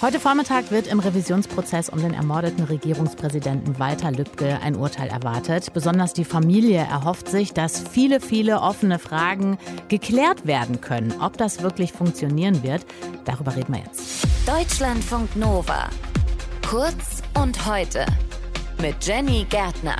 Heute Vormittag wird im Revisionsprozess um den ermordeten Regierungspräsidenten Walter Lübcke ein Urteil erwartet. Besonders die Familie erhofft sich, dass viele, viele offene Fragen geklärt werden können. Ob das wirklich funktionieren wird, darüber reden wir jetzt. Deutschlandfunk Nova. Kurz und heute. Mit Jenny Gärtner.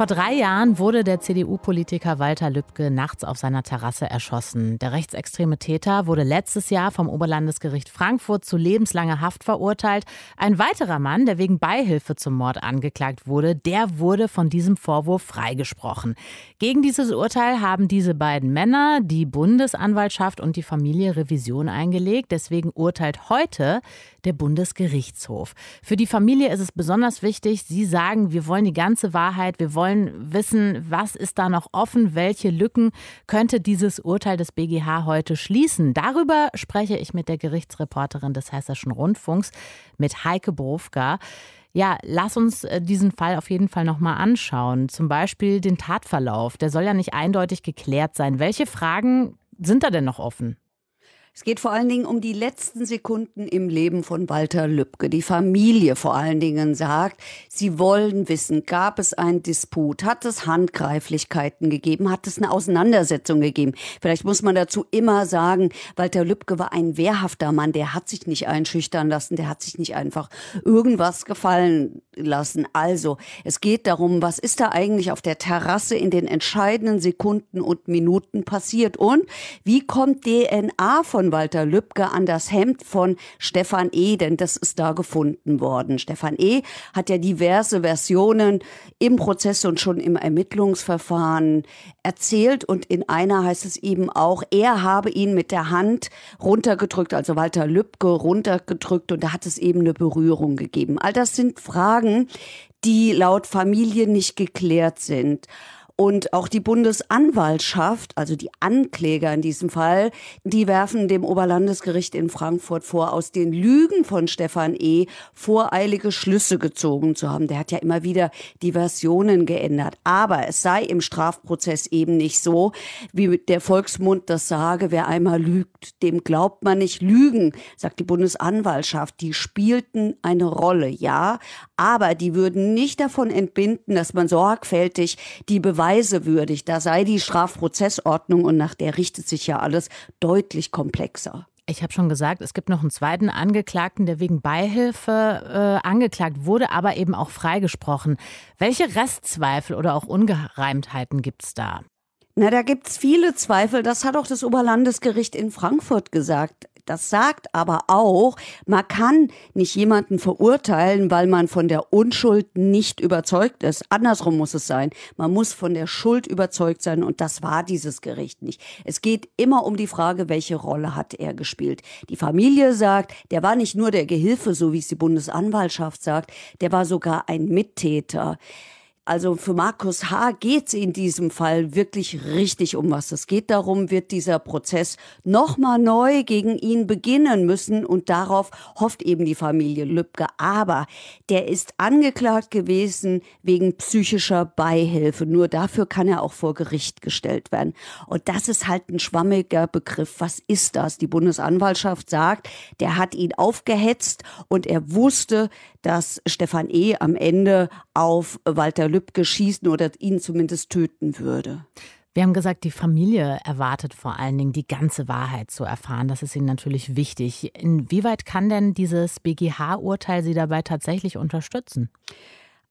Vor drei Jahren wurde der CDU-Politiker Walter Lübcke nachts auf seiner Terrasse erschossen. Der rechtsextreme Täter wurde letztes Jahr vom Oberlandesgericht Frankfurt zu lebenslanger Haft verurteilt. Ein weiterer Mann, der wegen Beihilfe zum Mord angeklagt wurde, der wurde von diesem Vorwurf freigesprochen. Gegen dieses Urteil haben diese beiden Männer, die Bundesanwaltschaft und die Familie Revision eingelegt. Deswegen urteilt heute der Bundesgerichtshof. Für die Familie ist es besonders wichtig, sie sagen, wir wollen die ganze Wahrheit, wir wollen wollen wissen, was ist da noch offen, welche Lücken könnte dieses Urteil des BGH heute schließen. Darüber spreche ich mit der Gerichtsreporterin des Hessischen Rundfunks, mit Heike Brofka. Ja, lass uns äh, diesen Fall auf jeden Fall nochmal anschauen. Zum Beispiel den Tatverlauf. Der soll ja nicht eindeutig geklärt sein. Welche Fragen sind da denn noch offen? Es geht vor allen Dingen um die letzten Sekunden im Leben von Walter Lübcke. Die Familie vor allen Dingen sagt, sie wollen wissen, gab es einen Disput, hat es Handgreiflichkeiten gegeben, hat es eine Auseinandersetzung gegeben. Vielleicht muss man dazu immer sagen, Walter Lübcke war ein wehrhafter Mann, der hat sich nicht einschüchtern lassen, der hat sich nicht einfach irgendwas gefallen lassen. Also, es geht darum, was ist da eigentlich auf der Terrasse in den entscheidenden Sekunden und Minuten passiert und wie kommt DNA von Walter Lübcke an das Hemd von Stefan E., denn das ist da gefunden worden. Stefan E. hat ja diverse Versionen im Prozess und schon im Ermittlungsverfahren erzählt und in einer heißt es eben auch, er habe ihn mit der Hand runtergedrückt, also Walter Lübcke runtergedrückt und da hat es eben eine Berührung gegeben. All das sind Fragen, die laut Familie nicht geklärt sind. Und auch die Bundesanwaltschaft, also die Ankläger in diesem Fall, die werfen dem Oberlandesgericht in Frankfurt vor, aus den Lügen von Stefan E. voreilige Schlüsse gezogen zu haben. Der hat ja immer wieder die Versionen geändert. Aber es sei im Strafprozess eben nicht so, wie der Volksmund das sage, wer einmal lügt, dem glaubt man nicht. Lügen, sagt die Bundesanwaltschaft, die spielten eine Rolle, ja, aber die würden nicht davon entbinden, dass man sorgfältig die Beweise Beweise würdig. Da sei die Strafprozessordnung und nach der richtet sich ja alles deutlich komplexer. Ich habe schon gesagt, es gibt noch einen zweiten Angeklagten, der wegen Beihilfe äh, angeklagt wurde, aber eben auch freigesprochen. Welche Restzweifel oder auch Ungereimtheiten gibt es da? Na, da gibt es viele Zweifel. Das hat auch das Oberlandesgericht in Frankfurt gesagt. Das sagt aber auch, man kann nicht jemanden verurteilen, weil man von der Unschuld nicht überzeugt ist. Andersrum muss es sein. Man muss von der Schuld überzeugt sein und das war dieses Gericht nicht. Es geht immer um die Frage, welche Rolle hat er gespielt. Die Familie sagt, der war nicht nur der Gehilfe, so wie es die Bundesanwaltschaft sagt, der war sogar ein Mittäter. Also für Markus H. geht es in diesem Fall wirklich richtig um was. Es geht darum, wird dieser Prozess nochmal neu gegen ihn beginnen müssen und darauf hofft eben die Familie Lübcke. Aber der ist angeklagt gewesen wegen psychischer Beihilfe. Nur dafür kann er auch vor Gericht gestellt werden. Und das ist halt ein schwammiger Begriff. Was ist das? Die Bundesanwaltschaft sagt, der hat ihn aufgehetzt und er wusste, dass Stefan E. am Ende auf Walter Lübcke schießen oder ihn zumindest töten würde. Wir haben gesagt, die Familie erwartet vor allen Dingen die ganze Wahrheit zu erfahren. Das ist ihnen natürlich wichtig. Inwieweit kann denn dieses BGH-Urteil Sie dabei tatsächlich unterstützen?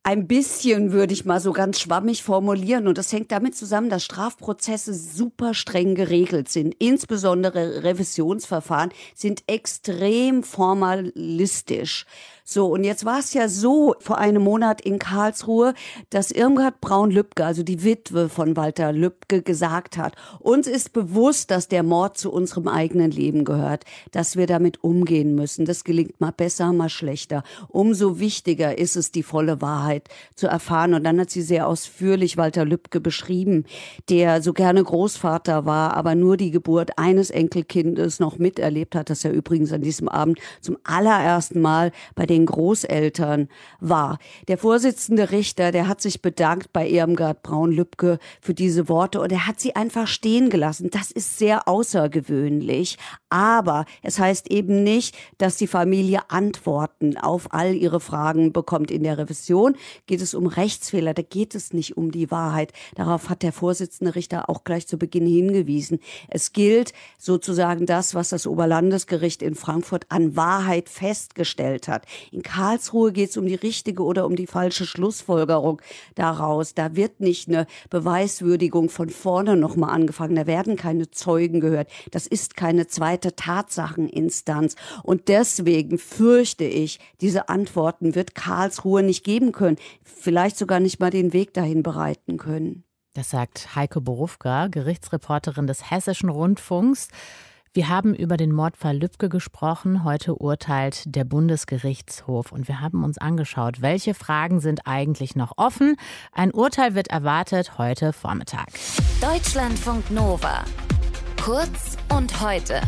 Ein bisschen würde ich mal so ganz schwammig formulieren. Und das hängt damit zusammen, dass Strafprozesse super streng geregelt sind. Insbesondere Revisionsverfahren sind extrem formalistisch. So, und jetzt war es ja so vor einem Monat in Karlsruhe, dass Irmgard Braun-Lübcke, also die Witwe von Walter Lübcke, gesagt hat, uns ist bewusst, dass der Mord zu unserem eigenen Leben gehört, dass wir damit umgehen müssen. Das gelingt mal besser, mal schlechter. Umso wichtiger ist es, die volle Wahrheit Wahrheit zu erfahren. Und dann hat sie sehr ausführlich Walter Lübcke beschrieben, der so gerne Großvater war, aber nur die Geburt eines Enkelkindes noch miterlebt hat, das er übrigens an diesem Abend zum allerersten Mal bei den Großeltern war. Der Vorsitzende Richter, der hat sich bedankt bei Irmgard Braun-Lübcke für diese Worte und er hat sie einfach stehen gelassen. Das ist sehr außergewöhnlich. Aber es heißt eben nicht, dass die Familie Antworten auf all ihre Fragen bekommt. In der Revision geht es um Rechtsfehler, da geht es nicht um die Wahrheit. Darauf hat der Vorsitzende Richter auch gleich zu Beginn hingewiesen. Es gilt sozusagen das, was das Oberlandesgericht in Frankfurt an Wahrheit festgestellt hat. In Karlsruhe geht es um die richtige oder um die falsche Schlussfolgerung daraus. Da wird nicht eine Beweiswürdigung von vorne nochmal angefangen. Da werden keine Zeugen gehört. Das ist keine zweite Tatsacheninstanz. Und deswegen fürchte ich, diese Antworten wird Karlsruhe nicht geben können. Vielleicht sogar nicht mal den Weg dahin bereiten können. Das sagt Heike Borufka, Gerichtsreporterin des Hessischen Rundfunks. Wir haben über den Mordfall Lübcke gesprochen. Heute urteilt der Bundesgerichtshof und wir haben uns angeschaut, welche Fragen sind eigentlich noch offen. Ein Urteil wird erwartet heute Vormittag. Deutschlandfunk Nova. Kurz und heute.